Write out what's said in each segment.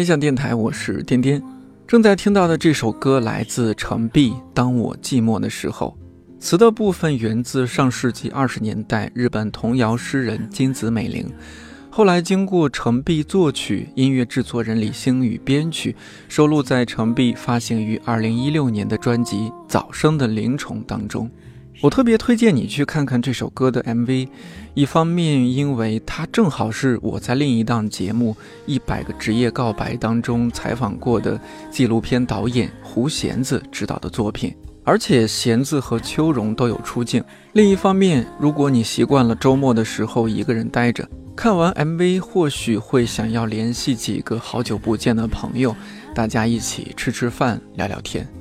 理想电台，我是颠颠。正在听到的这首歌来自程璧，《当我寂寞的时候》。词的部分源自上世纪二十年代日本童谣诗人金子美玲，后来经过程璧作曲，音乐制作人李星宇编曲，收录在程璧发行于二零一六年的专辑《早生的灵虫》当中。我特别推荐你去看看这首歌的 MV，一方面因为它正好是我在另一档节目《一百个职业告白》当中采访过的纪录片导演胡贤子执导的作品，而且贤子和秋荣都有出镜；另一方面，如果你习惯了周末的时候一个人待着，看完 MV 或许会想要联系几个好久不见的朋友，大家一起吃吃饭、聊聊天。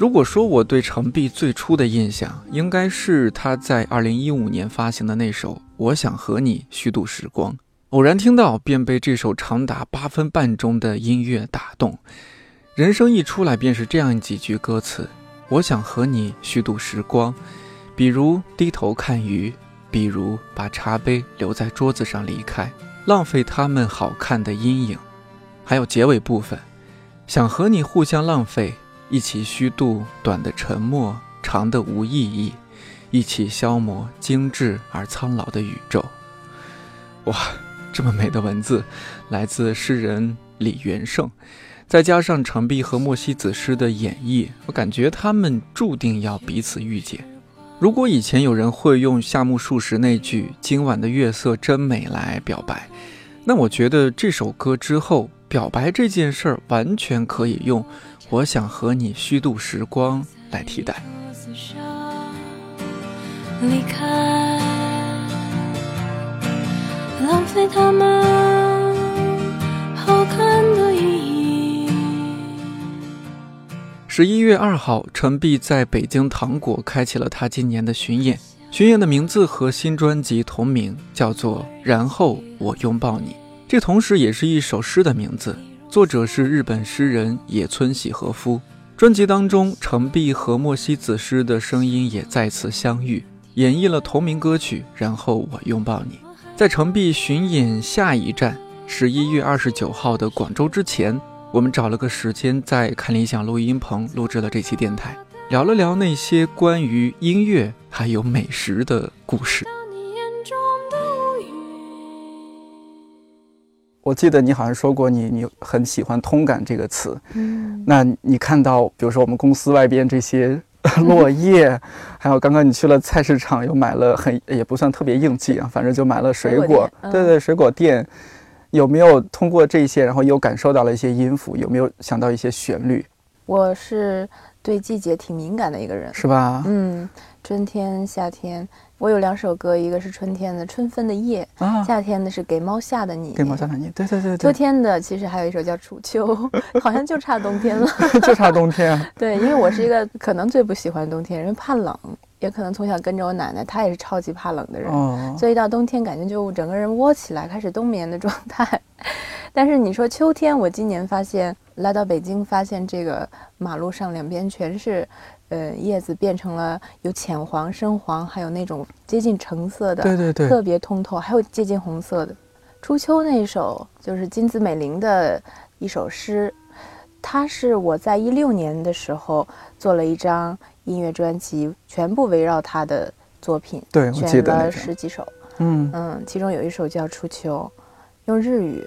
如果说我对程璧最初的印象，应该是他在二零一五年发行的那首《我想和你虚度时光》。偶然听到，便被这首长达八分半钟的音乐打动。人声一出来，便是这样几句歌词：“我想和你虚度时光，比如低头看鱼，比如把茶杯留在桌子上离开，浪费他们好看的阴影。”还有结尾部分，想和你互相浪费。一起虚度短的沉默，长的无意义；一起消磨精致而苍老的宇宙。哇，这么美的文字，来自诗人李元胜，再加上程璧和莫西子诗的演绎，我感觉他们注定要彼此遇见。如果以前有人会用夏目漱石那句“今晚的月色真美”来表白，那我觉得这首歌之后，表白这件事儿完全可以用。我想和你虚度时光来替代。离开，浪费他们好看的意义。十一月二号，陈璧在北京糖果开启了他今年的巡演。巡演的名字和新专辑同名，叫做《然后我拥抱你》，这同时也是一首诗的名字。作者是日本诗人野村喜和夫。专辑当中，程璧和莫西子诗的声音也再次相遇，演绎了同名歌曲。然后我拥抱你。在程璧巡演下一站十一月二十九号的广州之前，我们找了个时间在看理想录音棚录制了这期电台，聊了聊那些关于音乐还有美食的故事。我记得你好像说过，你你很喜欢“通感”这个词。嗯，那你看到，比如说我们公司外边这些 落叶，还有刚刚你去了菜市场，又买了很也不算特别应季啊，反正就买了水果。对对，水果店有没有通过这些，然后又感受到了一些音符？有没有想到一些旋律？我是对季节挺敏感的一个人，是吧？嗯，春天、夏天。我有两首歌，一个是春天的《春分的夜》，夏天的是《给猫下的你》，给猫下的你，对对对对。秋天的其实还有一首叫《楚秋》，好像就差冬天了，就差冬天。对，因为我是一个可能最不喜欢冬天，因为怕冷，也可能从小跟着我奶奶，她也是超级怕冷的人，所以到冬天感觉就整个人窝起来，开始冬眠的状态。但是你说秋天，我今年发现来到北京，发现这个马路上两边全是。呃，叶子变成了有浅黄、深黄，还有那种接近橙色的，对对对，特别通透，还有接近红色的。初秋那一首就是金子美玲的一首诗，它是我在一六年的时候做了一张音乐专辑，全部围绕她的作品，对，选了十几首，嗯嗯，其中有一首叫《初秋》，用日语，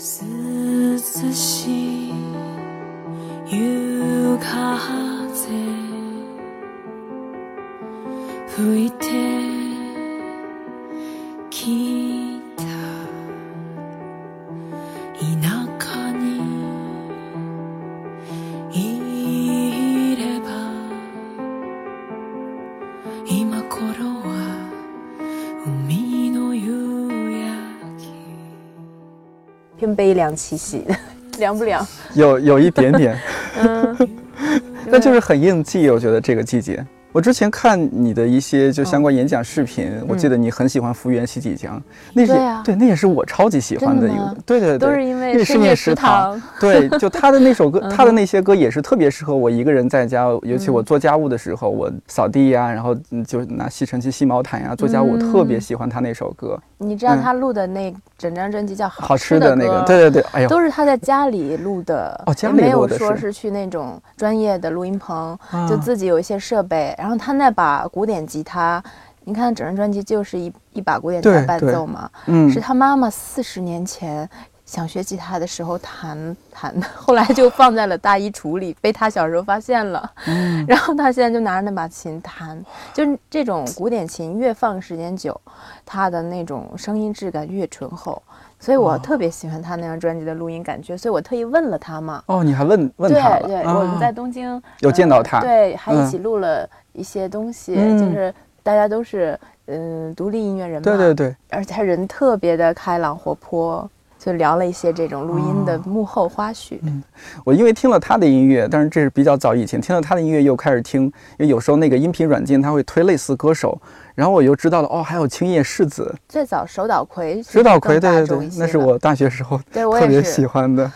涼しい夕風吹いてきた偏悲凉气息，凉不凉？有有一点点，嗯，那就是很应季，我觉得这个季节。我之前看你的一些就相关演讲视频，我记得你很喜欢福原喜几江，那是对，那也是我超级喜欢的一个，对对对，都是因为深夜食堂，对，就他的那首歌，他的那些歌也是特别适合我一个人在家，尤其我做家务的时候，我扫地呀，然后就拿吸尘器吸毛毯呀，做家务，我特别喜欢他那首歌。你知道他录的那整张专辑叫《好吃的那个》，对对对，哎呦，都是他在家里录的，哦，家里录的，没有说是去那种专业的录音棚，就自己有一些设备，然后他那把古典吉他，你看整张专辑就是一一把古典吉他伴奏嘛，嗯，是他妈妈四十年前。想学吉他的时候弹 弹的，后来就放在了大衣橱里，被他小时候发现了。嗯，然后他现在就拿着那把琴弹，就是这种古典琴越放时间久，它的那种声音质感越醇厚。所以我特别喜欢他那张专辑的录音感觉，所以我特意问了他嘛。哦，你还问问他对对，我们在东京有见到他，对，还一起录了一些东西，就是大家都是嗯独立音乐人嘛。对对对，而且他人特别的开朗活泼。就聊了一些这种录音的幕后花絮。嗯，我因为听了他的音乐，但是这是比较早以前听了他的音乐，又开始听，因为有时候那个音频软件它会推类似歌手，然后我又知道了哦，还有青叶世子。最早手岛葵，手岛葵，对对对，那是我大学时候特别喜欢的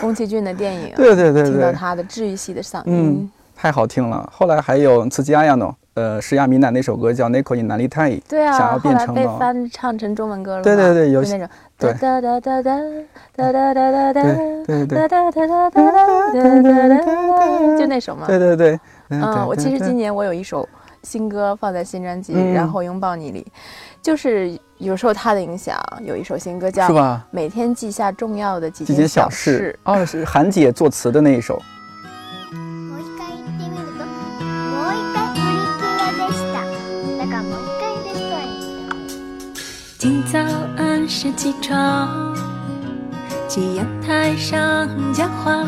宫崎骏的电影。对对对对，听到他的治愈系的嗓音，太好听了。后来还有刺激阿亚诺。呃，石亚米娜那首歌叫《Nico in Nari Tai》，对啊，想要变成被翻唱成中文歌了。对对对，有那种。对。哒哒哒哒哒哒哒哒哒哒。对对对。哒哒哒哒哒哒哒哒哒。就那首嘛？对对对。嗯，我其实今年我有一首新歌放在新专辑《然后拥抱你》里，就是有受他的影响，有一首新歌叫《每天记下重要的几件小事》。哦，是韩姐作词的那一首。今早按时起床，去阳台上浇花，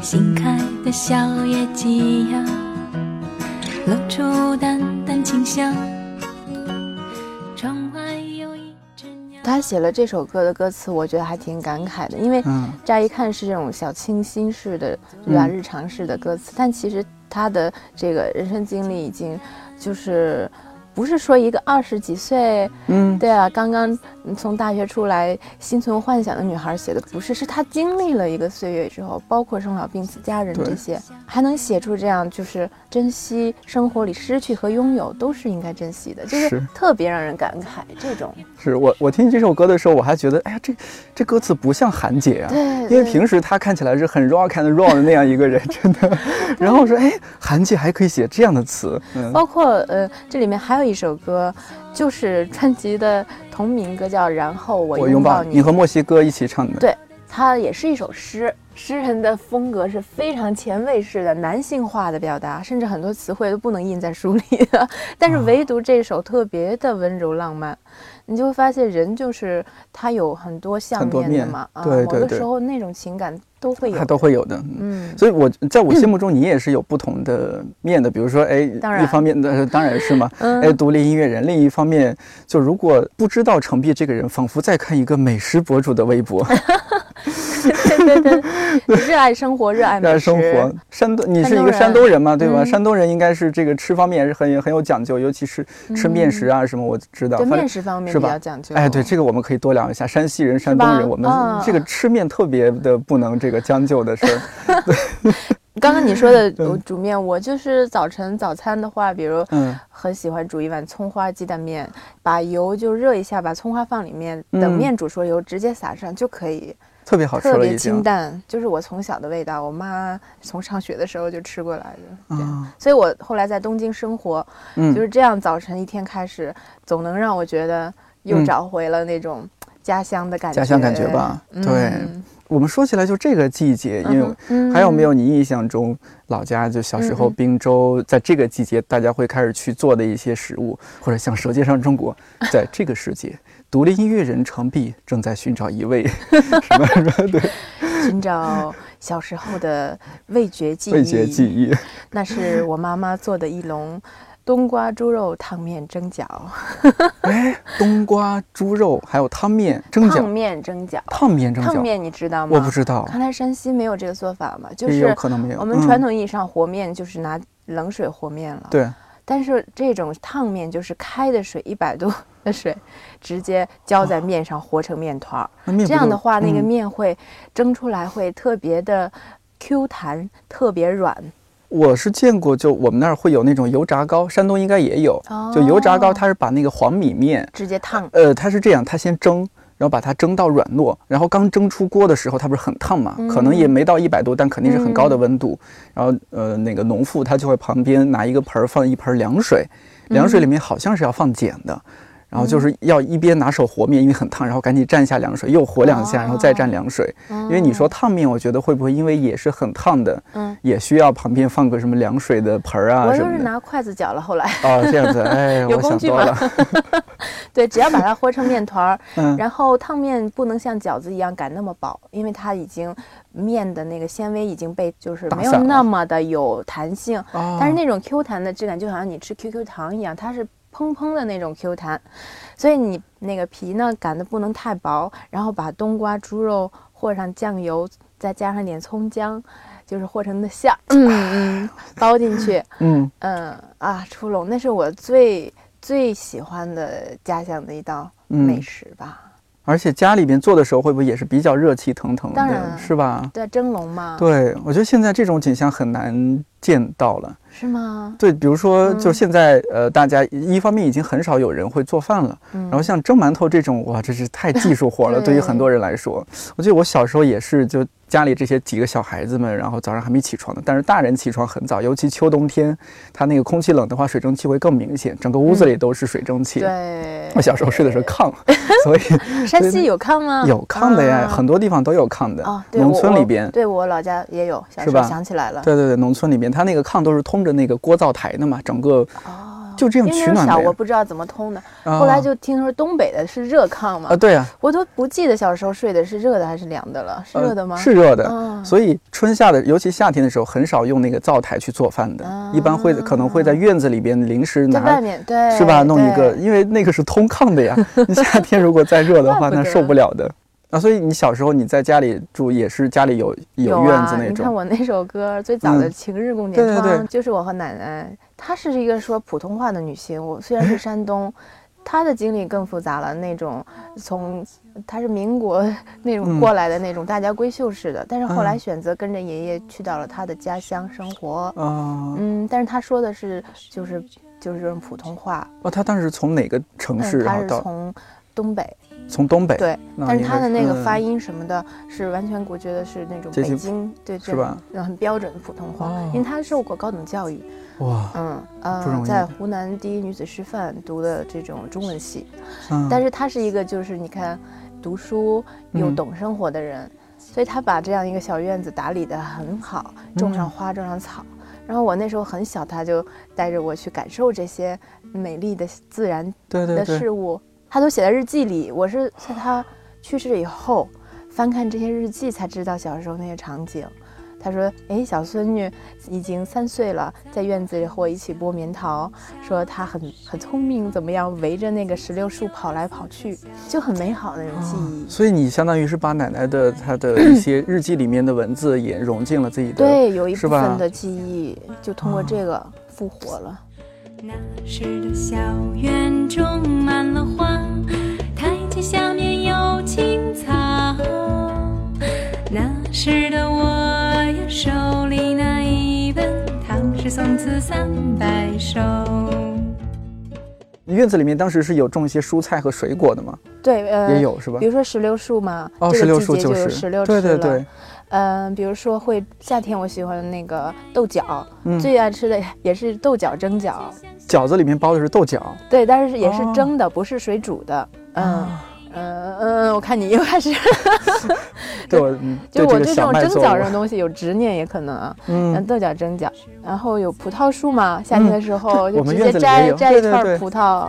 新开的小野鸡呀，露出淡淡清香。窗外有一只鸟。他写了这首歌的歌词，我觉得还挺感慨的，因为乍一看是这种小清新式的，对吧？日常式的歌词，但其实他的这个人生经历已经就是。不是说一个二十几岁，嗯，对啊，刚刚从大学出来心存幻想的女孩写的，不是，是她经历了一个岁月之后，包括生老病死、家人这些，还能写出这样，就是珍惜生活里失去和拥有都是应该珍惜的，就是特别让人感慨。这种是我我听这首歌的时候，我还觉得，哎呀，这这歌词不像韩姐啊，对，因为平时她看起来是很 rock and roll 的那样一个人，真的。然后我说，哎，韩姐还可以写这样的词，包括呃，这里面还有。一首歌，就是专辑的同名歌，叫《然后我拥抱你》，你和墨西哥一起唱的。对，它也是一首诗，诗人的风格是非常前卫式的、男性化的表达，甚至很多词汇都不能印在书里的。但是唯独这首特别的温柔浪漫，你就会发现人就是他有很多相面的嘛。对对对，某个时候那种情感。都会有，它都会有的，嗯，所以我在我心目中，你也是有不同的面的。比如说，哎，一方面的当然是嘛，哎，独立音乐人；另一方面，就如果不知道程璧这个人，仿佛在看一个美食博主的微博。对热爱生活，热爱热爱生活。山东，你是一个山东人嘛，对吧？山东人应该是这个吃方面也是很很有讲究，尤其是吃面食啊什么，我知道。对面食方面比较讲究。哎，对这个我们可以多聊一下。山西人、山东人，我们这个吃面特别的不能这个将就的事儿。刚刚你说的 煮面，我就是早晨早餐的话，比如很喜欢煮一碗葱花鸡蛋面，把油就热一下，把葱花放里面，等面煮熟油直接撒上就可以。特别好吃，特别清淡，就是我从小的味道。我妈从上学的时候就吃过来的，嗯，所以我后来在东京生活，嗯，就是这样，早晨一天开始，总能让我觉得又找回了那种家乡的感觉，家乡感觉吧。对，我们说起来就这个季节，因为还有没有你印象中老家就小时候滨州，在这个季节大家会开始去做的一些食物，或者像《舌尖上中国》在这个世界。独立音乐人程璧正在寻找一位 什么什么对，寻找小时候的味觉记忆。味觉记忆，那是我妈妈做的一笼冬瓜猪肉烫面蒸饺。哎，冬瓜猪肉还有汤面蒸饺。烫面蒸饺。烫面蒸饺。烫面你知道吗？我不知道。看来山西没有这个做法嘛？就是有可能没有。我们传统意义上和面就是拿冷水和面了。对。但是这种烫面就是开的水一百度的水，直接浇在面上和成面团儿。这样的话，那个面会蒸出来会特别的 Q 弹，特别软。我是见过，就我们那儿会有那种油炸糕，山东应该也有。就油炸糕，它是把那个黄米面直接烫。呃，它是这样，它先蒸。然后把它蒸到软糯，然后刚蒸出锅的时候，它不是很烫嘛？可能也没到一百度，但肯定是很高的温度。然后，呃，那个农妇她就会旁边拿一个盆儿放一盆凉水，凉水里面好像是要放碱的。然后就是要一边拿手和面，因为很烫，然后赶紧蘸一下凉水，又和两下，然后再蘸凉水。因为你说烫面，我觉得会不会因为也是很烫的，嗯，也需要旁边放个什么凉水的盆儿啊？我就是拿筷子搅了，后来哦这样子，哎，有工具吗？对，只要把它和成面团儿，嗯，然后烫面不能像饺子一样擀那么薄，因为它已经面的那个纤维已经被就是没有那么的有弹性，但是那种 Q 弹的质感就好像你吃 QQ 糖一样，它是。砰砰的那种 Q 弹，所以你那个皮呢擀的不能太薄，然后把冬瓜、猪肉和上酱油，再加上点葱姜，就是和成的馅儿，嗯嗯，包进去，嗯。嗯啊，出笼，那是我最最喜欢的家乡的一道美食吧。而且家里边做的时候，会不会也是比较热气腾腾的，是吧？对，蒸笼嘛。对，我觉得现在这种景象很难见到了。是吗？对，比如说，就现在，呃，大家一方面已经很少有人会做饭了，然后像蒸馒头这种，哇，这是太技术活了，对于很多人来说。我记得我小时候也是，就家里这些几个小孩子们，然后早上还没起床呢，但是大人起床很早，尤其秋冬天，它那个空气冷的话，水蒸气会更明显，整个屋子里都是水蒸气。对，我小时候睡的是 炕，所以山西有炕吗？有炕的呀，很多地方都有炕的。哦，农村里边，对我老家也有，是吧？想起来了。对对对，农村里边，它那个炕都是通着那个锅灶台。台的嘛，整个就这样取暖小我不知道怎么通的。后来就听说东北的是热炕嘛。啊，对啊，我都不记得小时候睡的是热的还是凉的了。是热的吗？是热的。所以春夏的，尤其夏天的时候，很少用那个灶台去做饭的，一般会可能会在院子里边临时拿，外面对，是吧？弄一个，因为那个是通炕的呀。夏天如果再热的话，那受不了的。啊，所以你小时候你在家里住也是家里有有院子那种。你看我那首歌最早的《晴日共剪窗》，就是我和奶奶。她是一个说普通话的女性，我虽然是山东，她的经历更复杂了。那种从她是民国那种过来的那种大家闺秀式的，但是后来选择跟着爷爷去到了她的家乡生活。嗯，但是她说的是就是就是这种普通话。哦，她当时从哪个城市？她是从东北。从东北对，但是他的那个发音什么的，是完全我觉得是那种北京对是吧？很标准的普通话，因为他受过高等教育。哇，嗯呃，在湖南第一女子师范读的这种中文系，但是他是一个就是你看读书又懂生活的人，所以他把这样一个小院子打理的很好，种上花种上草。然后我那时候很小，他就带着我去感受这些美丽的自然的事物。他都写在日记里，我是在他去世以后翻看这些日记才知道小时候那些场景。他说：“哎，小孙女已经三岁了，在院子里和我一起剥棉桃，说她很很聪明，怎么样，围着那个石榴树跑来跑去，就很美好的那种记忆。”所以你相当于是把奶奶的她的 一些日记里面的文字也融进了自己的，对，有一部分的记忆就通过这个复活了。那时的小园中满院子里面当时是有种一些蔬菜和水果的吗？对，呃，也有是吧？比如说石榴树嘛，哦，石榴树就是石榴对对对。嗯，比如说会夏天我喜欢那个豆角，最爱吃的 也是豆角蒸饺。饺子里面包的是豆角，对，但是也是蒸的，不是水煮的。嗯嗯嗯，我看你又开始 对，就我对这种蒸饺这种东西有执念也可能啊。嗯，豆角蒸饺，然后有葡萄树嘛，夏天的时候就直接摘摘一串葡萄，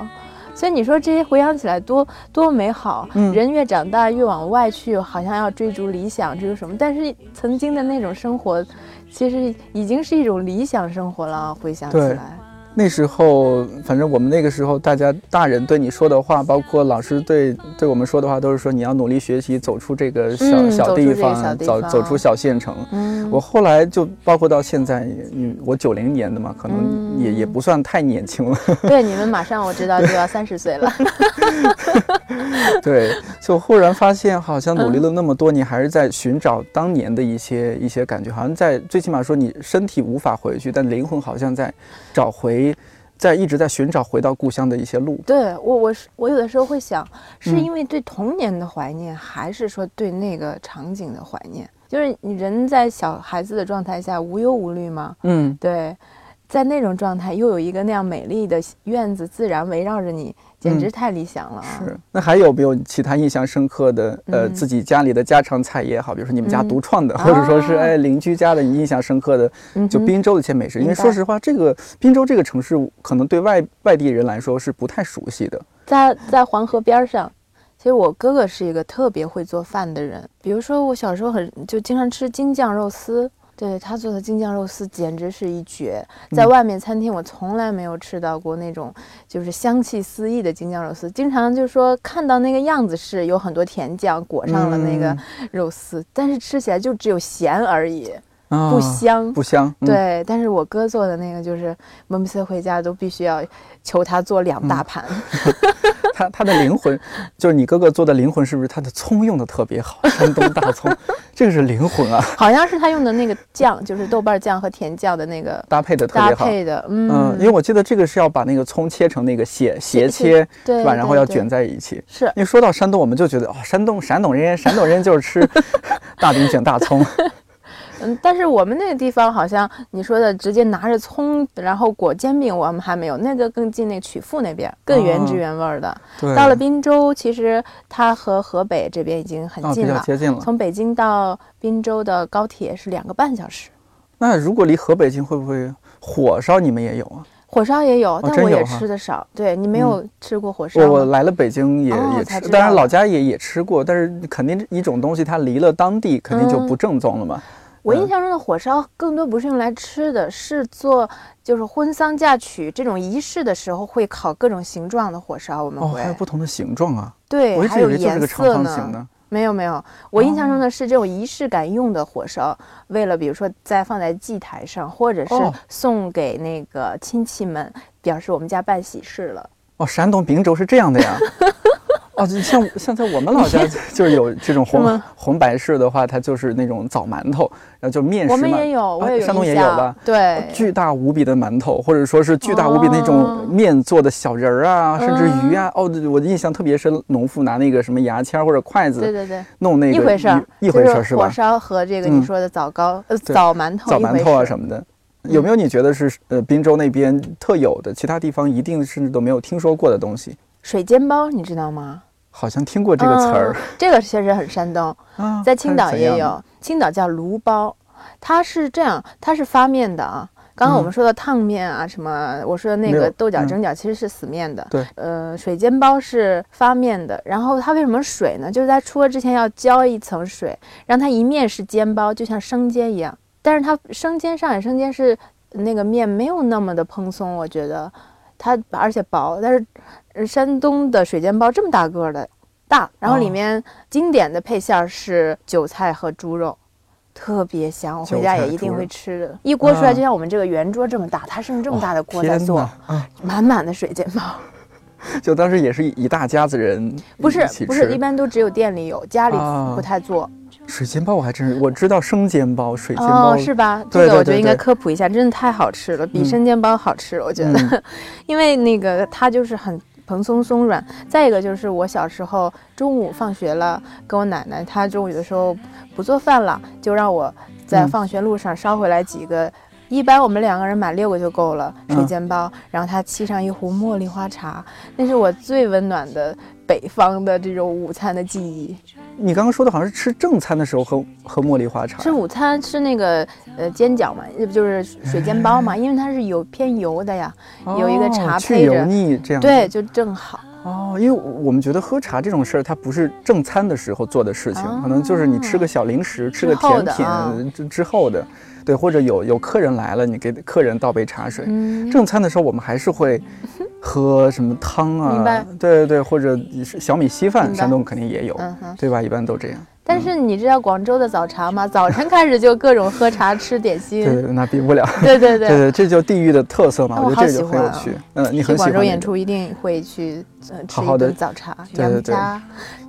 所以你说这些回想起来多多美好。嗯，人越长大越往外去，好像要追逐理想，追逐什么？但是曾经的那种生活，其实已经是一种理想生活了。回想起来。那时候，反正我们那个时候，大家大人对你说的话，包括老师对对我们说的话，都是说你要努力学习，走出这个小小地方，走走出小县城。嗯，我后来就包括到现在，嗯，我九零年的嘛，可能也也不算太年轻了。对，你们马上我知道就要三十岁了。对，就忽然发现，好像努力了那么多，年还是在寻找当年的一些一些感觉，好像在最起码说你身体无法回去，但灵魂好像在找回。在一直在寻找回到故乡的一些路。对我，我是我有的时候会想，是因为对童年的怀念，还是说对那个场景的怀念？就是你人在小孩子的状态下无忧无虑吗？嗯，对，在那种状态，又有一个那样美丽的院子，自然围绕着你。简直太理想了啊！是，那还有没有其他印象深刻的？呃，自己家里的家常菜也好，比如说你们家独创的，或者说是哎邻居家的你印象深刻的，就滨州的一些美食。因为说实话，这个滨州这个城市可能对外外地人来说是不太熟悉的。在在黄河边上，其实我哥哥是一个特别会做饭的人。比如说我小时候很就经常吃京酱肉丝。对他做的京酱肉丝简直是一绝，在外面餐厅我从来没有吃到过那种就是香气四溢的京酱肉丝。经常就说看到那个样子是有很多甜酱裹上了那个肉丝，但是吃起来就只有咸而已，不香不香。对，但是我哥做的那个就是每次回家都必须要求他做两大盘。他他的灵魂，就是你哥哥做的灵魂，是不是他的葱用的特别好？山东大葱，这个是灵魂啊！好像是他用的那个酱，就是豆瓣酱和甜酱的那个搭配的特别好。搭配的，嗯，因为我记得这个是要把那个葱切成那个斜斜切，对吧？然后要卷在一起。是。因为说到山东，我们就觉得哦，山东山东人，山东人就是吃 大饼卷大葱。嗯，但是我们那个地方好像你说的直接拿着葱，然后裹煎饼，我们还没有那个更近那曲阜那边更原汁原味的。对，到了滨州，其实它和河北这边已经很近了，接近了。从北京到滨州的高铁是两个半小时。那如果离河北近，会不会火烧你们也有啊？火烧也有，但我也吃的少。对你没有吃过火烧？我我来了北京也也吃，当然老家也也吃过，但是肯定一种东西它离了当地，肯定就不正宗了嘛。我印象中的火烧更多不是用来吃的，是做就是婚丧嫁娶这种仪式的时候会烤各种形状的火烧。我们会还有不同的形状啊？对，还有颜色呢。没有没有，我印象中的是这种仪式感用的火烧，为了比如说再放在祭台上，或者是送给那个亲戚们，表示我们家办喜事了。哦，山东滨州是这样的呀。哦，像像在我们老家就是有这种红红白事的话，它就是那种枣馒头，然后就面食嘛。我们也有，我也山东也有吧？对，巨大无比的馒头，或者说是巨大无比那种面做的小人儿啊，甚至鱼啊。哦，我印象特别深，农妇拿那个什么牙签或者筷子，对对对，弄那个一回事儿，一回事儿是吧？火烧和这个你说的枣糕、呃枣馒头、枣馒头啊什么的，有没有你觉得是呃滨州那边特有的，其他地方一定甚至都没有听说过的东西？水煎包，你知道吗？好像听过这个词儿，这个确实很山东，在青岛也有，青岛叫炉包，它是这样，它是发面的啊。刚刚我们说的烫面啊，什么，我说的那个豆角蒸饺其实是死面的，对，呃，水煎包是发面的，然后它为什么水呢？就是在出锅之前要浇一层水，让它一面是煎包，就像生煎一样，但是它生煎上海生煎是那个面没有那么的蓬松，我觉得它而且薄，但是。山东的水煎包这么大个的，大，然后里面经典的配馅是韭菜和猪肉，特别香。我回家也一定会吃的。一锅出来就像我们这个圆桌这么大，它是用这么大的锅在做，满满的水煎包。就当时也是一大家子人，不是不是，一般都只有店里有，家里不太做。水煎包我还真是我知道生煎包、水煎包是吧？这个我觉得应该科普一下，真的太好吃了，比生煎包好吃，我觉得，因为那个它就是很。蓬松松软，再一个就是我小时候中午放学了，跟我奶奶，她中午的时候不做饭了，就让我在放学路上捎回来几个一般我们两个人买六个就够了，水煎包，然后他沏上一壶茉莉花茶，那是我最温暖的北方的这种午餐的记忆。你刚刚说的好像是吃正餐的时候喝喝茉莉花茶，吃午餐吃那个呃煎饺嘛，不就是水煎包嘛？因为它是有偏油的呀，有一个茶配着，油腻这样，对，就正好。哦，因为我们觉得喝茶这种事儿，它不是正餐的时候做的事情，可能就是你吃个小零食、吃个甜品之之后的，对，或者有有客人来了，你给客人倒杯茶水。正餐的时候，我们还是会喝什么汤啊？对对对，或者小米稀饭，山东肯定也有，对吧？一般都这样。但是你知道广州的早茶吗？早晨开始就各种喝茶吃点心。对对，那比不了。对对对对，这就地域的特色嘛。我觉得这就很有趣。嗯，你很喜欢。广州演出一定会去呃吃一顿早茶。杨家，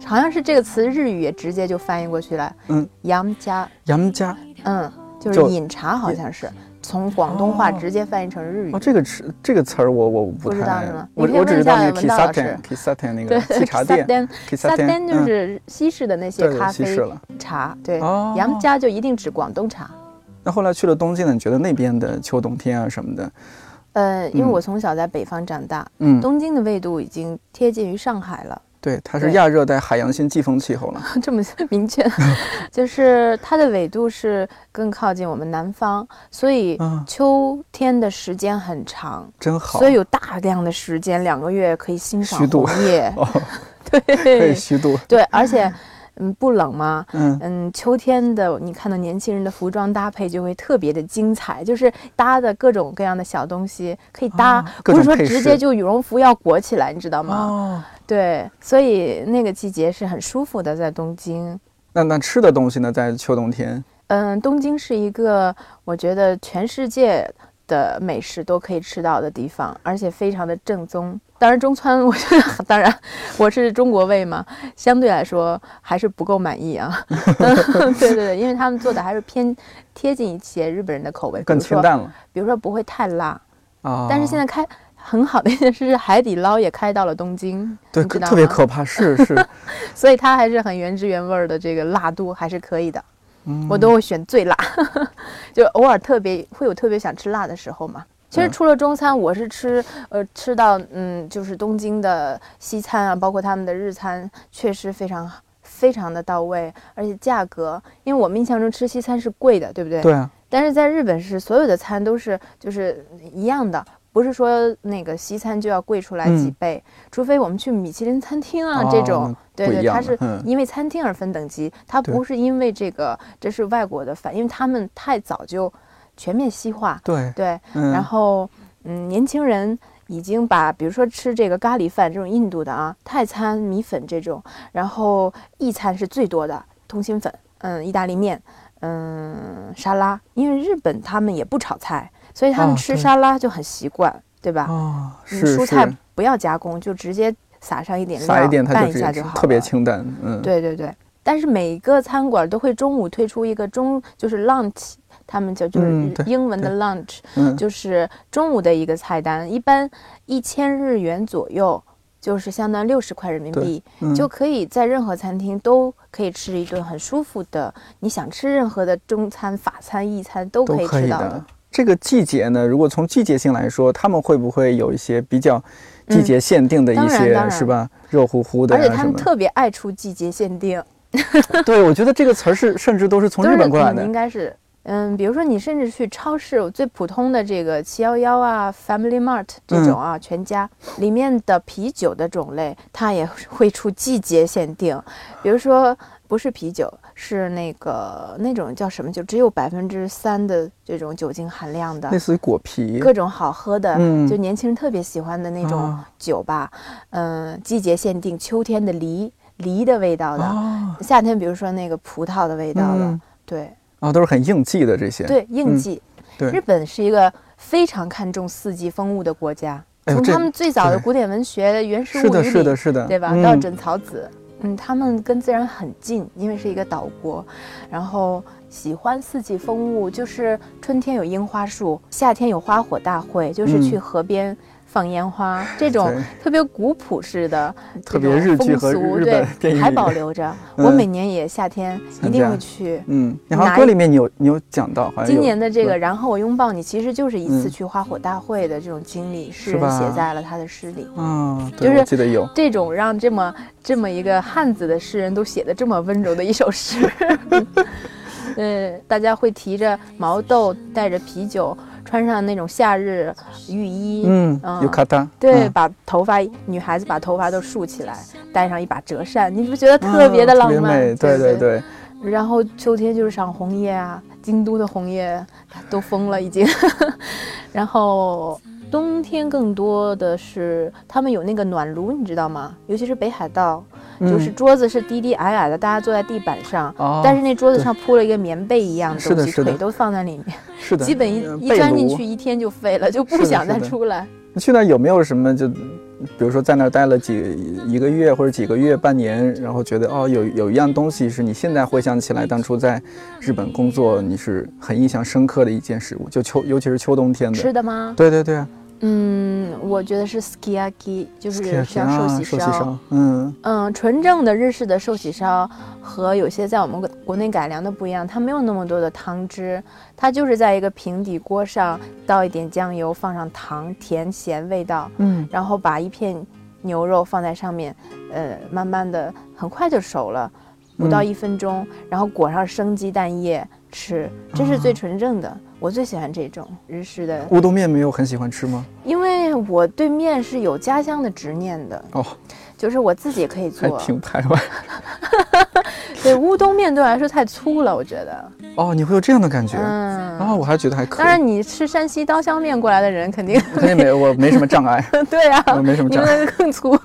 好像是这个词日语也直接就翻译过去了。嗯，杨家。杨家。嗯，就是饮茶，好像是。从广东话直接翻译成日语哦，这个词这个词儿我我不太，是吗？我我只知道那个 kisaten，kisaten 那个沏茶店，kisaten 就是西式的那些咖啡茶，对，杨家就一定指广东茶。那后来去了东京呢？你觉得那边的秋冬天啊什么的？呃，因为我从小在北方长大，嗯，东京的纬度已经贴近于上海了。对，它是亚热带海洋性季风气候了，这么 明确，就是它的纬度是更靠近我们南方，所以秋天的时间很长，真好，所以有大量的时间，两个月可以欣赏红叶，对，可以虚度，对，而且嗯不冷吗？嗯嗯，秋天的你看到年轻人的服装搭配就会特别的精彩，就是搭的各种各样的小东西可以搭，不是说直接就羽绒服要裹起来，你知道吗？哦。对，所以那个季节是很舒服的，在东京。那那吃的东西呢？在秋冬天？嗯，东京是一个我觉得全世界的美食都可以吃到的地方，而且非常的正宗。当然，中餐我觉得，当然我是中国胃嘛，相对来说还是不够满意啊。对对对，因为他们做的还是偏贴近一些日本人的口味，更清淡了。比如说不会太辣啊，但是现在开。很好的一件事是，海底捞也开到了东京，对，特别可怕，是是，所以它还是很原汁原味的，这个辣度还是可以的。嗯，我都会选最辣，就偶尔特别会有特别想吃辣的时候嘛。其实除了中餐，我是吃呃吃到嗯，就是东京的西餐啊，包括他们的日餐，确实非常非常的到位，而且价格，因为我们印象中吃西餐是贵的，对不对？对啊。但是在日本是所有的餐都是就是一样的。不是说那个西餐就要贵出来几倍，除非我们去米其林餐厅啊这种，对对，它是因为餐厅而分等级，它不是因为这个，这是外国的饭，因为他们太早就全面西化，对对，然后嗯，年轻人已经把比如说吃这个咖喱饭这种印度的啊，泰餐米粉这种，然后意餐是最多的通心粉，嗯，意大利面，嗯，沙拉，因为日本他们也不炒菜。所以他们吃沙拉就很习惯，对吧？哦，是蔬菜不要加工，就直接撒上一点料，拌一下就好特别清淡。嗯，对对对。但是每个餐馆都会中午推出一个中，就是 lunch，他们叫就是英文的 lunch，就是中午的一个菜单，一般一千日元左右，就是相当于六十块人民币，就可以在任何餐厅都可以吃一顿很舒服的，你想吃任何的中餐、法餐、意餐都可以吃到的。这个季节呢，如果从季节性来说，他们会不会有一些比较季节限定的一些，是吧？热乎乎的，而且他们特别爱出季节限定。对，我觉得这个词儿是甚至都是从日本过来的。应该是，嗯，比如说你甚至去超市最普通的这个七幺幺啊、Family Mart 这种啊，全家里面的啤酒的种类，它也会出季节限定，比如说。不是啤酒，是那个那种叫什么酒，只有百分之三的这种酒精含量的，类似于果啤，各种好喝的，就年轻人特别喜欢的那种酒吧。嗯，季节限定，秋天的梨，梨的味道的；夏天，比如说那个葡萄的味道的。对，啊，都是很应季的这些。对，应季。对，日本是一个非常看重四季风物的国家，从他们最早的古典文学原始物语里，是的，是的，对吧？到枕草子。嗯，他们跟自然很近，因为是一个岛国，然后喜欢四季风物，就是春天有樱花树，夏天有花火大会，就是去河边放烟花，这种特别古朴式的、特别日剧和日本电影还保留着。我每年也夏天一定会去。嗯，然后歌里面你有你有讲到，今年的这个，然后我拥抱你，其实就是一次去花火大会的这种经历，诗人写在了他的诗里。嗯，就是记得有这种让这么这么一个汉子的诗人都写的这么温柔的一首诗。呃，大家会提着毛豆，带着啤酒。穿上那种夏日浴衣，嗯，有卡达，对，把头发女孩子把头发都竖起来，带上一把折扇，你不觉得特别的浪漫？对对对。然后秋天就是赏红叶啊，京都的红叶都疯了已经。然后冬天更多的是他们有那个暖炉，你知道吗？尤其是北海道。就是桌子是低低矮矮的，大家坐在地板上，但是那桌子上铺了一个棉被一样的东西，腿都放在里面，是的，基本一一钻进去一天就废了，就不想再出来。你去那有没有什么就，比如说在那儿待了几一个月或者几个月半年，然后觉得哦有有一样东西是你现在回想起来当初在日本工作你是很印象深刻的一件事物，就秋尤其是秋冬天的吃的吗？对对对。嗯，我觉得是 skiaki，就是像寿喜烧。嗯嗯，纯正的日式的寿喜烧和有些在我们国内改良的不一样，它没有那么多的汤汁，它就是在一个平底锅上倒一点酱油，放上糖，甜咸味道。嗯，然后把一片牛肉放在上面，呃，慢慢的很快就熟了，不到一分钟，然后裹上生鸡蛋液吃，这是最纯正的。我最喜欢这种日式的乌冬面，没有很喜欢吃吗？因为我对面是有家乡的执念的哦，就是我自己可以做，挺排外。对乌冬面对我来说太粗了，我觉得。哦，你会有这样的感觉？嗯，然后，我还觉得还可以。当然，你吃山西刀削面过来的人肯定 肯定没有，我没什么障碍。对呀，我没什么障碍。你那个更粗。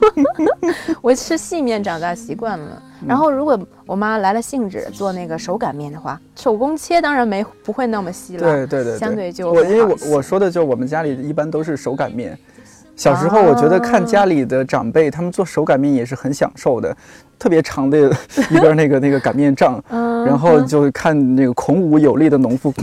我吃细面长大习惯了。然后，如果我妈来了兴致做那个手擀面的话，手工切当然没不会那么细了。对对对，相对就我因为我我说的就我们家里一般都是手擀面。小时候我觉得看家里的长辈他们做手擀面也是很享受的。特别长的一根那个那个擀面杖，然后就看那个孔武有力的农妇，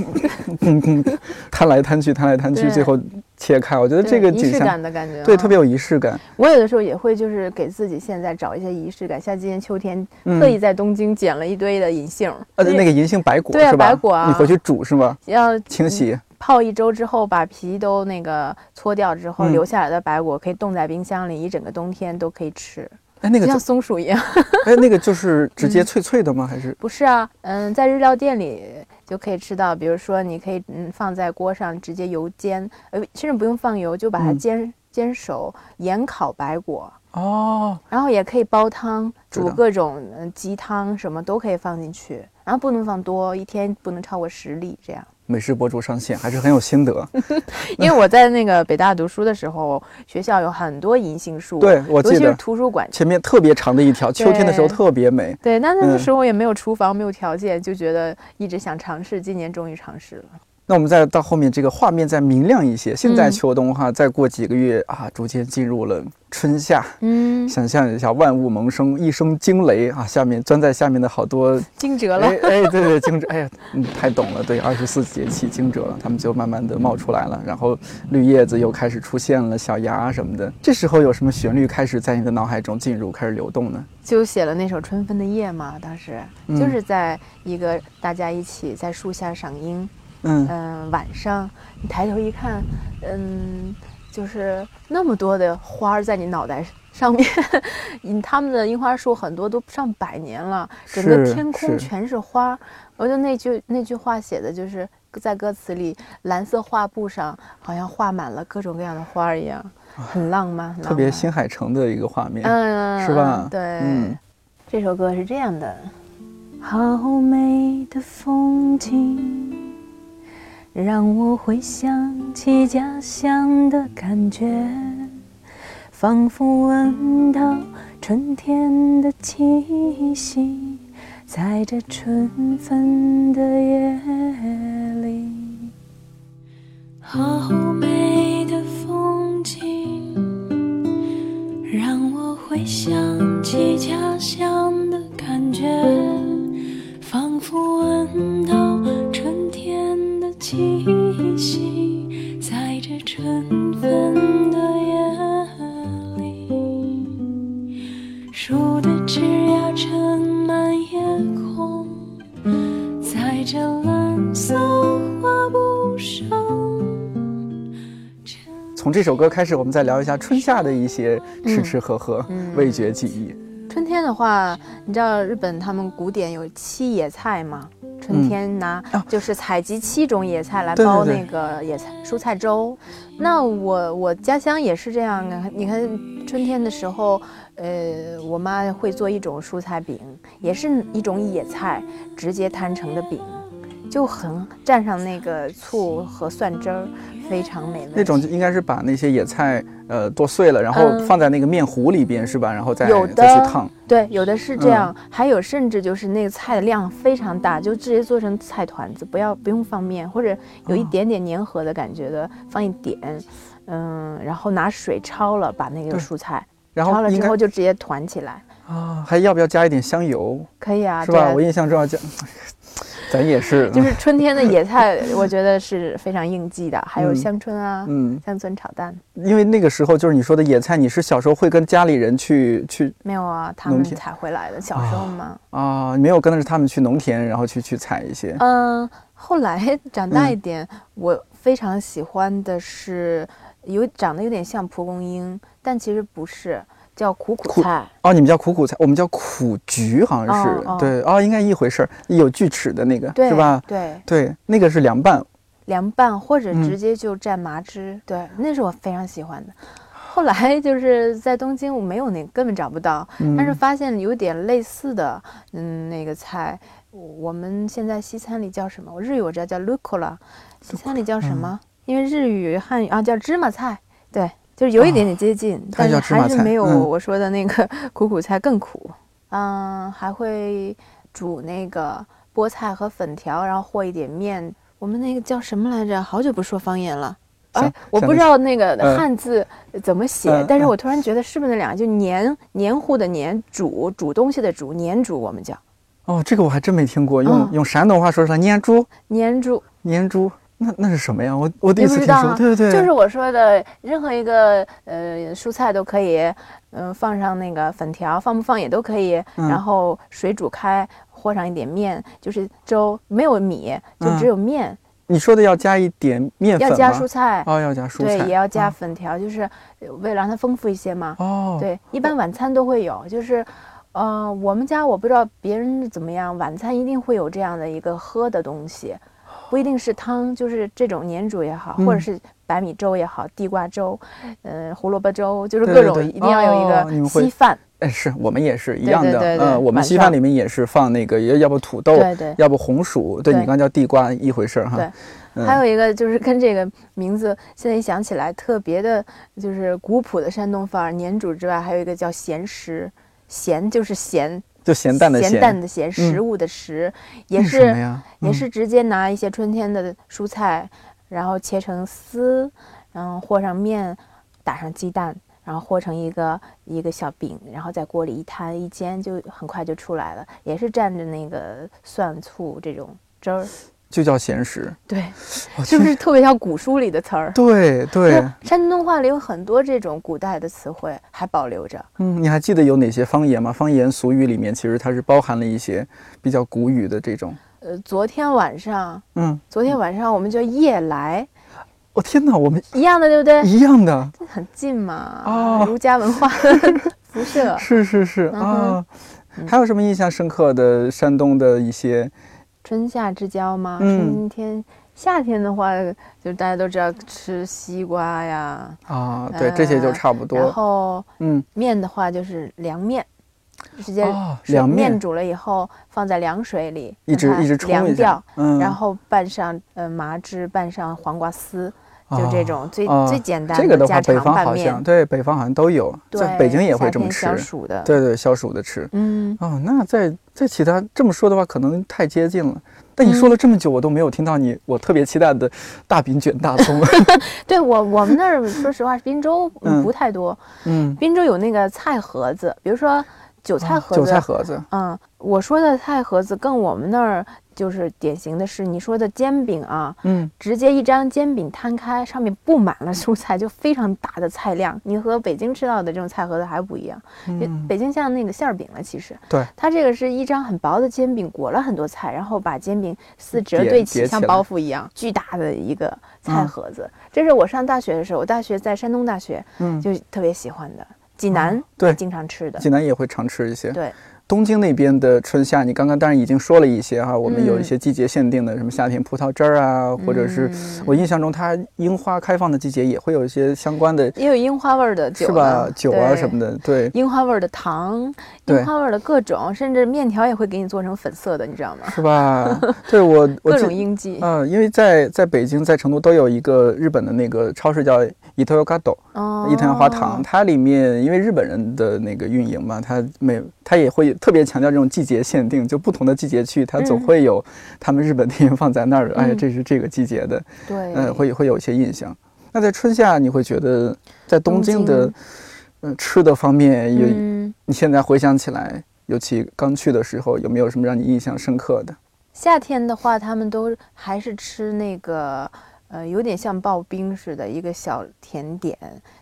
摊来摊去，摊来摊去，最后切开。我觉得这个仪式感的感觉，对，特别有仪式感。我有的时候也会就是给自己现在找一些仪式感，像今年秋天特意在东京捡了一堆的银杏，呃，那个银杏白果是吧？白果，你回去煮是吗？要清洗，泡一周之后把皮都那个搓掉之后，留下来的白果可以冻在冰箱里，一整个冬天都可以吃。哎，那个像松鼠一样。哎，那个就是直接脆脆的吗？还是不是啊？嗯，在日料店里就可以吃到。比如说，你可以嗯放在锅上直接油煎，呃，甚至不用放油，就把它煎煎熟，盐烤白果哦。然后也可以煲汤，煮各种鸡汤什么都可以放进去，然后不能放多，一天不能超过十粒这样。美食博主上线还是很有心得，因为我在那个北大读书的时候，学校有很多银杏树，对我记得。图书馆。前面特别长的一条，秋天的时候特别美。对，那那个时候也没有厨房，没有条件，就觉得一直想尝试，今年终于尝试了。那我们再到后面，这个画面再明亮一些。现在秋冬哈，再过几个月啊，逐渐进入了春夏。嗯，想象一下，万物萌生，一声惊雷啊，下面钻在下面的好多惊蛰了。哎哎，对对，惊蛰。哎呀，嗯，太懂了。对，二十四节气惊蛰了，它们就慢慢的冒出来了，然后绿叶子又开始出现了，小芽什么的。这时候有什么旋律开始在你的脑海中进入，开始流动呢？就写了那首《春分的夜》嘛，当时就是在一个大家一起在树下赏樱。嗯晚上你抬头一看，嗯，就是那么多的花儿在你脑袋上面，嗯，他们的樱花树很多都上百年了，整个天空全是花。我觉得那句那句话写的就是在歌词里，蓝色画布上好像画满了各种各样的花儿一样，很浪漫，特别新海诚的一个画面，嗯，是吧？对，嗯，这首歌是这样的，好美的风景。让我回想起家乡的感觉，仿佛闻到春天的气息，在这春分的夜里。好美的风景，让我回想起家乡的感觉，仿佛闻到气息在这春分的夜里树的枝桠盛满夜空在这蓝色化不上从这首歌开始我们再聊一下春夏的一些吃吃喝喝味觉记忆。春天的话你知道日本他们古典有七野菜吗？春天拿就是采集七种野菜来煲那个野菜蔬菜粥。那我我家乡也是这样的。你看春天的时候，呃，我妈会做一种蔬菜饼，也是一种野菜直接摊成的饼。就很蘸上那个醋和蒜汁儿，非常美味。那种就应该是把那些野菜呃剁碎了，然后放在那个面糊里边是吧？然后再再去烫。对，有的是这样，还有甚至就是那个菜的量非常大，就直接做成菜团子，不要不用放面，或者有一点点粘合的感觉的，放一点，嗯，然后拿水焯了，把那个蔬菜焯了之后就直接团起来。啊，还要不要加一点香油？可以啊，是吧？我印象中要加。咱也是，就是春天的野菜，我觉得是非常应季的。还有香椿啊，嗯，香椿炒蛋。因为那个时候就是你说的野菜，你是小时候会跟家里人去去？没有啊，他们采回来的。小时候嘛，啊，没有跟着他们去农田，然后去去采一些。嗯，后来长大一点，我非常喜欢的是有长得有点像蒲公英，但其实不是。叫苦苦菜哦，你们叫苦苦菜，我们叫苦菊，好像是对哦，应该一回事儿，有锯齿的那个是吧？对对，那个是凉拌，凉拌或者直接就蘸麻汁，对，那是我非常喜欢的。后来就是在东京，我没有那个根本找不到，但是发现有点类似的，嗯，那个菜，我们现在西餐里叫什么？我日语我知道叫 l u c o l a 西餐里叫什么？因为日语汉语啊叫芝麻菜，对。就是有一点点接近，但是还是没有我说的那个 苦苦菜更苦。嗯，还会煮那个菠菜和粉条，然后和一点面。我们那个叫什么来着？好久不说方言了。哎，我不知道那个汉字怎么写，但是我突然觉得是不是那两个？就黏黏糊的黏，煮煮东西的煮，黏煮我们叫。哦，这个我还真没听过。用用山东话说出来，黏猪，黏猪，黏猪。那那是什么呀？我我第一次听说，对对对，就是我说的，任何一个呃蔬菜都可以，嗯，放上那个粉条，放不放也都可以，然后水煮开，和上一点面，就是粥，没有米，就只有面。你说的要加一点面粉要加蔬菜哦，要加蔬菜，对，也要加粉条，就是为了让它丰富一些嘛。哦，对，一般晚餐都会有，就是，呃，我们家我不知道别人怎么样，晚餐一定会有这样的一个喝的东西。不一定是汤，就是这种黏煮也好，或者是白米粥也好，地瓜粥，呃，胡萝卜粥，就是各种一定要有一个稀饭。哎，是我们也是一样的，嗯，我们稀饭里面也是放那个，要要不土豆，对对，要不红薯，对你刚叫地瓜一回事儿哈。对，还有一个就是跟这个名字现在一想起来特别的，就是古朴的山东范儿，黏煮之外，还有一个叫咸食，咸就是咸。就咸淡的咸，咸淡的咸，食物的食，也是也是直接拿一些春天的蔬菜，然后切成丝，然后和上面，打上鸡蛋，然后和成一个一个小饼，然后在锅里一摊一煎，就很快就出来了，也是蘸着那个蒜醋这种汁儿。就叫闲时，对，是不是特别像古书里的词儿？对对，山东话里有很多这种古代的词汇还保留着。嗯，你还记得有哪些方言吗？方言俗语里面其实它是包含了一些比较古语的这种。呃，昨天晚上，嗯，昨天晚上我们叫夜来。我天哪，我们一样的对不对？一样的，这很近嘛。啊，儒家文化 辐射。是是是啊，还有什么印象深刻的山东的一些？春夏之交吗？春天、夏天的话，就大家都知道吃西瓜呀。啊，对，这些就差不多。然后，嗯，面的话就是凉面，直接凉面煮了以后放在凉水里，一直一直凉掉，然后拌上呃麻汁，拌上黄瓜丝。就这种最最简单的这个的话，北方好像对北方好像都有，在北京也会这么吃。消暑的，对对，消暑的吃。嗯哦，那在在其他这么说的话，可能太接近了。但你说了这么久，我都没有听到你我特别期待的大饼卷大葱。对我我们那儿说实话，滨州不太多。嗯，滨州有那个菜盒子，比如说韭菜盒子。韭菜盒子。嗯，我说的菜盒子，跟我们那儿。就是典型的是你说的煎饼啊，嗯，直接一张煎饼摊开，上面布满了蔬菜，就非常大的菜量。你和北京吃到的这种菜盒子还不一样，北京像那个馅儿饼了，其实，对，它这个是一张很薄的煎饼，裹了很多菜，然后把煎饼四折对齐，像包袱一样，巨大的一个菜盒子。这是我上大学的时候，我大学在山东大学，嗯，就特别喜欢的。济南对，经常吃的，济南也会常吃一些，对。东京那边的春夏，你刚刚当然已经说了一些哈，我们有一些季节限定的，什么夏天葡萄汁儿啊，或者是我印象中它樱花开放的季节也会有一些相关的，也有樱花味儿的酒，是吧？酒啊什么的，对，樱花味儿的糖，樱花味儿的各种，甚至面条也会给你做成粉色的，你知道吗？是吧？对 我各种应季。嗯，因为在在北京在成都都有一个日本的那个超市叫伊藤洋华哦，伊藤洋华堂，它里面因为日本人的那个运营嘛，它每它也会特别强调这种季节限定，就不同的季节去，它总会有他们日本电影放在那儿。哎，这是这个季节的，对，嗯，会会有一些印象。那在春夏，你会觉得在东京的，嗯，吃的方面有，你现在回想起来，尤其刚去的时候，有没有什么让你印象深刻的？夏天的话，他们都还是吃那个。呃，有点像刨冰似的，一个小甜点，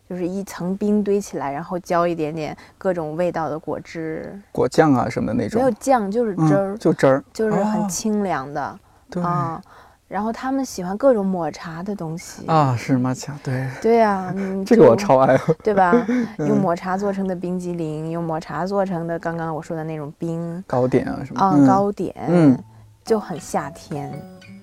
就是一层冰堆起来，然后浇一点点各种味道的果汁、果酱啊什么的那种。没有酱，就是汁儿，就汁儿，就是很清凉的。对啊，然后他们喜欢各种抹茶的东西啊，是抹茶，对。对呀，这个我超爱，对吧？用抹茶做成的冰激凌，用抹茶做成的刚刚我说的那种冰糕点啊什么啊，糕点，嗯，就很夏天。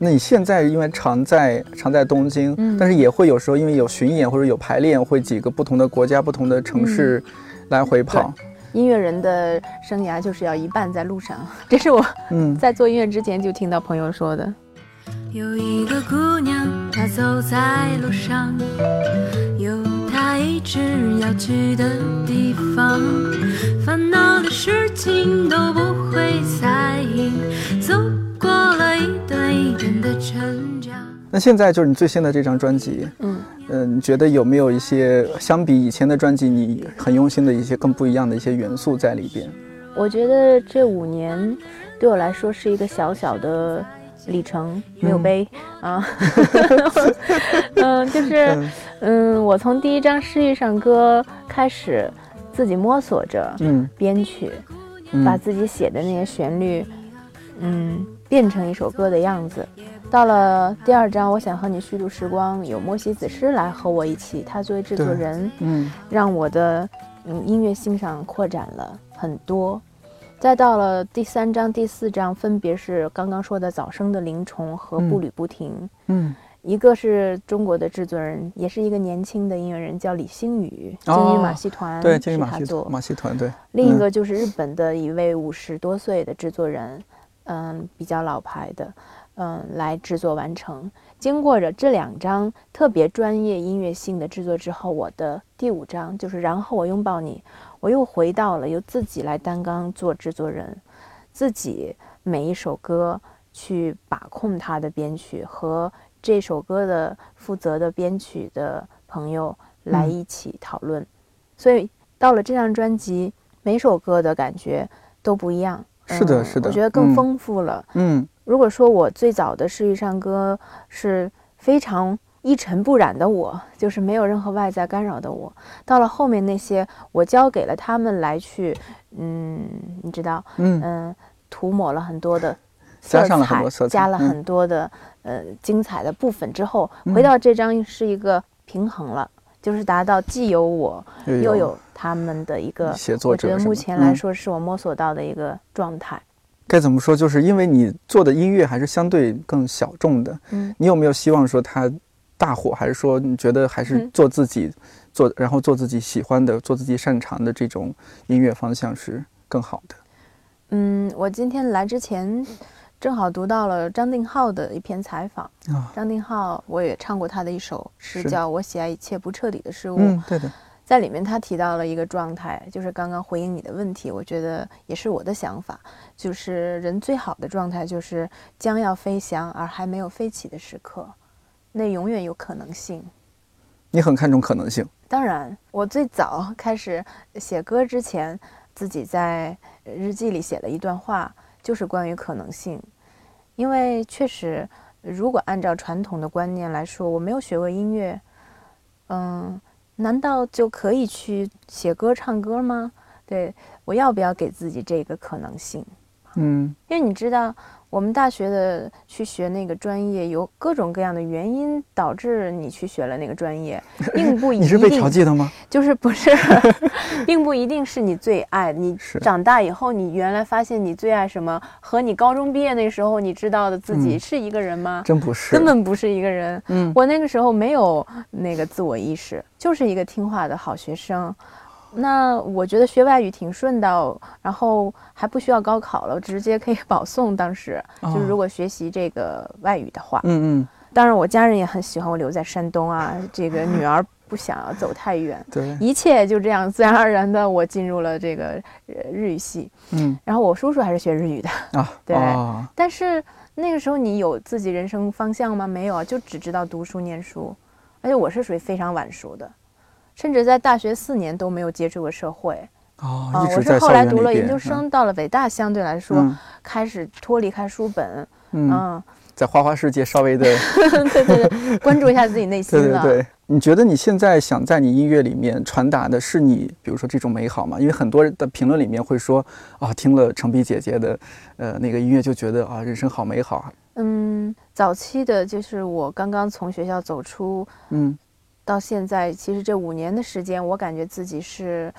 那你现在因为常在常在东京，但是也会有时候因为有巡演或者有排练，会几个不同的国家、不同的城市来回跑。音乐人的生涯就是要一半在路上，这是我在做音乐之前就听到朋友说的。有一个姑娘，她走在路上，有她一直要去的地方，烦恼的事情都不会在意。走。那现在就是你最新的这张专辑，嗯。嗯，你觉得有没有一些相比以前的专辑，你很用心的一些更不一样的一些元素在里边？我觉得这五年对我来说是一个小小的里程，没有碑啊，嗯，就是嗯，我从第一张《诗遇上歌》开始自己摸索着，嗯，编曲，把自己写的那些旋律，嗯。变成一首歌的样子。到了第二章，我想和你虚度时光，有莫西子诗来和我一起，他作为制作人，嗯，让我的嗯音乐欣赏扩展了很多。再到了第三章、第四章，分别是刚刚说的早生的灵虫和步履不停，嗯，一个是中国的制作人，也是一个年轻的音乐人，叫李星宇，金鱼马戏团，对，金鱼马戏马戏团，对。另一个就是日本的一位五十多岁的制作人。嗯，比较老牌的，嗯，来制作完成。经过着这两张特别专业音乐性的制作之后，我的第五张就是然后我拥抱你，我又回到了由自己来担纲做制作人，自己每一首歌去把控它的编曲和这首歌的负责的编曲的朋友来一起讨论。所以到了这张专辑，每首歌的感觉都不一样。是的，是的，我觉得更丰富了。嗯，如果说我最早的诗遇上歌是非常一尘不染的，我就是没有任何外在干扰的我。到了后面那些，我交给了他们来去，嗯，你知道，嗯嗯，涂抹了很多的色彩，加了很多的呃精彩的部分之后，回到这张是一个平衡了，就是达到既有我又有。他们的一个写作者，我觉得目前来说是我摸索到的一个状态。该怎么说？就是因为你做的音乐还是相对更小众的。嗯，你有没有希望说它大火，还是说你觉得还是做自己做，然后做自己喜欢的、做自己擅长的这种音乐方向是更好的？嗯，我今天来之前。正好读到了张定浩的一篇采访。张定浩，我也唱过他的一首诗，叫《我喜爱一切不彻底的事物》。嗯，对的。在里面他提到了一个状态，就是刚刚回应你的问题，我觉得也是我的想法，就是人最好的状态就是将要飞翔而还没有飞起的时刻，那永远有可能性。你很看重可能性？当然，我最早开始写歌之前。自己在日记里写了一段话，就是关于可能性。因为确实，如果按照传统的观念来说，我没有学过音乐，嗯，难道就可以去写歌唱歌吗？对我要不要给自己这个可能性？嗯，因为你知道。我们大学的去学那个专业，有各种各样的原因导致你去学了那个专业，并不一定。你是被调剂的吗？就是不是，并不一定是你最爱。你长大以后，你原来发现你最爱什么，和你高中毕业那时候你知道的自己是一个人吗？真不是，根本不是一个人。嗯，我那个时候没有那个自我意识，就是一个听话的好学生。那我觉得学外语挺顺的，然后还不需要高考了，直接可以保送。当时就是如果学习这个外语的话，嗯嗯。当然我家人也很喜欢我留在山东啊，这个女儿不想要走太远。对，一切就这样自然而然的我进入了这个日语系。嗯。然后我叔叔还是学日语的啊。对。但是那个时候你有自己人生方向吗？没有，就只知道读书念书，而且我是属于非常晚熟的。甚至在大学四年都没有接触过社会哦，我是后来读了研究生，到了北大，相对来说开始脱离开书本，嗯，在花花世界稍微的 对对对，关注一下自己内心了。对对对，你觉得你现在想在你音乐里面传达的是你，比如说这种美好吗？因为很多人的评论里面会说啊，听了程璧姐姐的呃那个音乐就觉得啊，人生好美好。嗯，早期的就是我刚刚从学校走出，嗯。到现在，其实这五年的时间，我感觉自己是，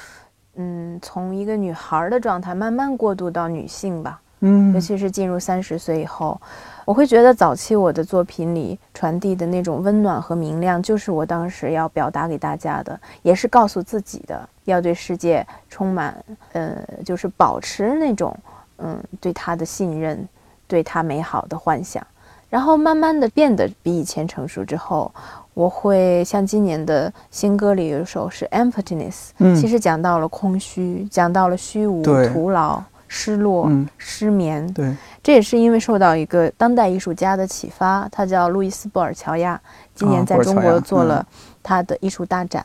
嗯，从一个女孩的状态慢慢过渡到女性吧。嗯，尤其是进入三十岁以后，我会觉得早期我的作品里传递的那种温暖和明亮，就是我当时要表达给大家的，也是告诉自己的，要对世界充满，呃，就是保持那种，嗯，对他的信任，对他美好的幻想。然后慢慢的变得比以前成熟之后。我会像今年的新歌里有一首是 Emptiness，嗯，其实讲到了空虚，讲到了虚无、徒劳、失落、失眠。对，这也是因为受到一个当代艺术家的启发，他叫路易斯·布尔乔亚，今年在中国做了他的艺术大展。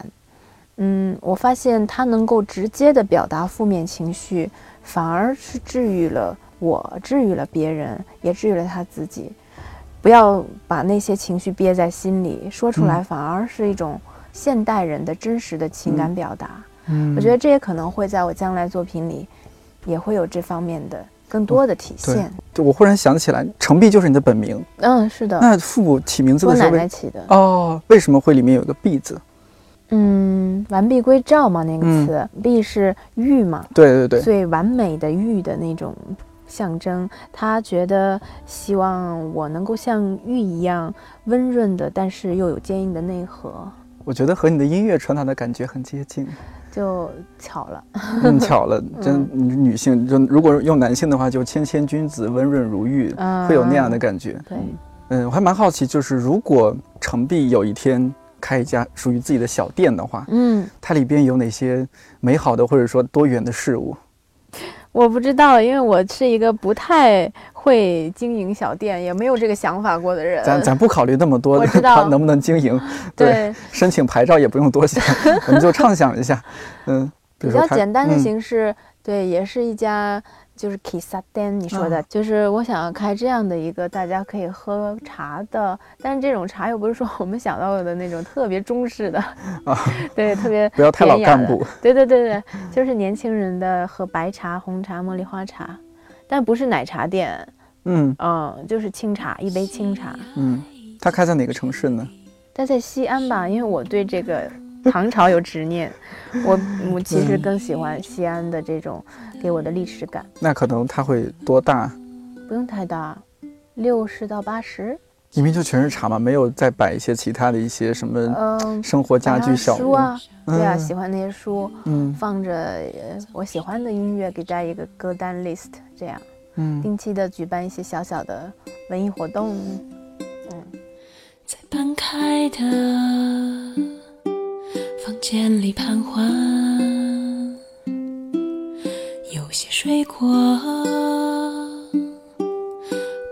嗯，我发现他能够直接的表达负面情绪，反而是治愈了我，治愈了别人，也治愈了他自己。不要把那些情绪憋在心里，说出来反而是一种现代人的真实的情感表达。嗯，我觉得这也可能会在我将来作品里，也会有这方面的更多的体现。对，我忽然想起来，程璧就是你的本名。嗯，是的。那父母起名字的时候，我奶奶起的。哦，为什么会里面有个璧字？嗯，完璧归赵嘛，那个词，璧是玉嘛？对对对，最完美的玉的那种。象征。他觉得希望我能够像玉一样温润的，但是又有坚硬的内核。我觉得和你的音乐传达的感觉很接近，就巧了，嗯，巧了，真女性就如果用男性的话，就谦谦君子，温润如玉，会有那样的感觉。对，嗯，我还蛮好奇，就是如果程璧有一天开一家属于自己的小店的话，嗯，它里边有哪些美好的或者说多元的事物？我不知道，因为我是一个不太会经营小店，也没有这个想法过的人。咱咱不考虑那么多，我知道能不能经营。对，申请牌照也不用多想，我们就畅想一下。嗯，比较简单的形式，对，也是一家。就是 kissa den，你说的，就是我想要开这样的一个大家可以喝茶的，但是这种茶又不是说我们想到的那种特别中式的啊，对，特别不要太老干部，对对对对，就是年轻人的喝白茶、红茶、茉莉花茶，但不是奶茶店，嗯嗯，就是清茶，一杯清茶，嗯，它开在哪个城市呢？它在西安吧，因为我对这个。唐朝有执念，我我其实更喜欢西安的这种给我的历史感。那可能它会多大？不用太大，六十到八十。里面就全是茶嘛？没有再摆一些其他的一些什么？嗯，生活家具小书啊，对啊，喜欢那些书，嗯，放着我喜欢的音乐，给大家一个歌单 list，这样，嗯，定期的举办一些小小的文艺活动，嗯，在半开的。房间里盘桓，有些水果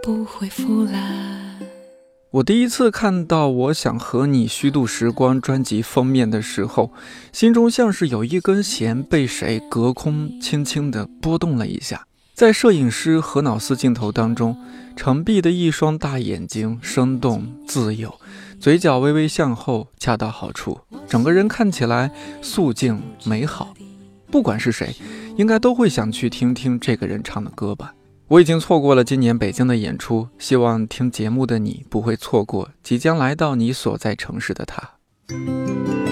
不会腐烂。我第一次看到《我想和你虚度时光》专辑封面的时候，心中像是有一根弦被谁隔空轻轻地拨动了一下。在摄影师何脑斯镜头当中，程璧的一双大眼睛生动自由，嘴角微微向后，恰到好处，整个人看起来素净美好。不管是谁，应该都会想去听听这个人唱的歌吧。我已经错过了今年北京的演出，希望听节目的你不会错过即将来到你所在城市的他。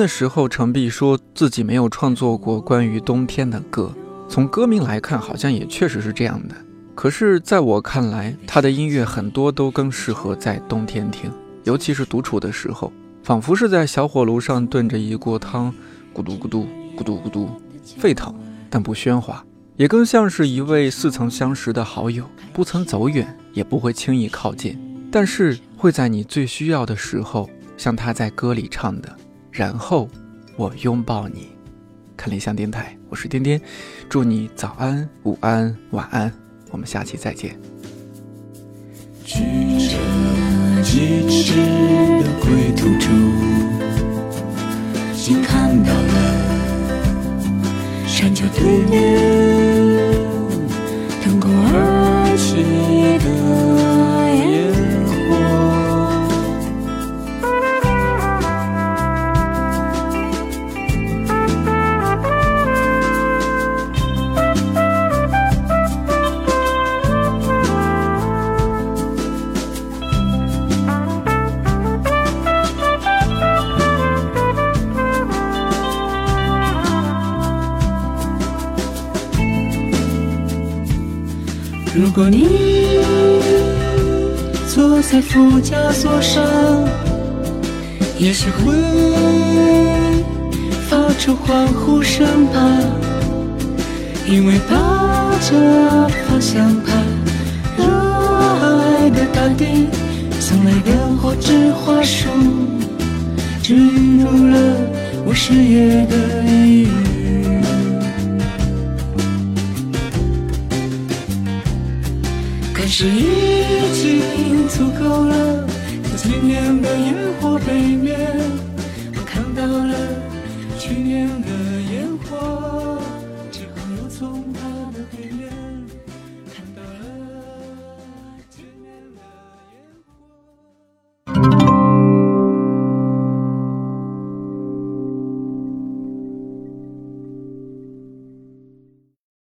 的时候，程璧说自己没有创作过关于冬天的歌。从歌名来看，好像也确实是这样的。可是，在我看来，他的音乐很多都更适合在冬天听，尤其是独处的时候，仿佛是在小火炉上炖着一锅汤，咕嘟咕嘟咕嘟咕嘟，沸腾但不喧哗，也更像是一位似曾相识的好友，不曾走远，也不会轻易靠近，但是会在你最需要的时候，像他在歌里唱的。然后我拥抱你，看理想电台，我是颠颠，祝你早安、午安、晚安，我们下期再见。举着几支的归途舟，心看到了山丘对面。因为抱着方向盘，热爱的大地送来的火之花束，植入了我视野的阴影。是已经足够了。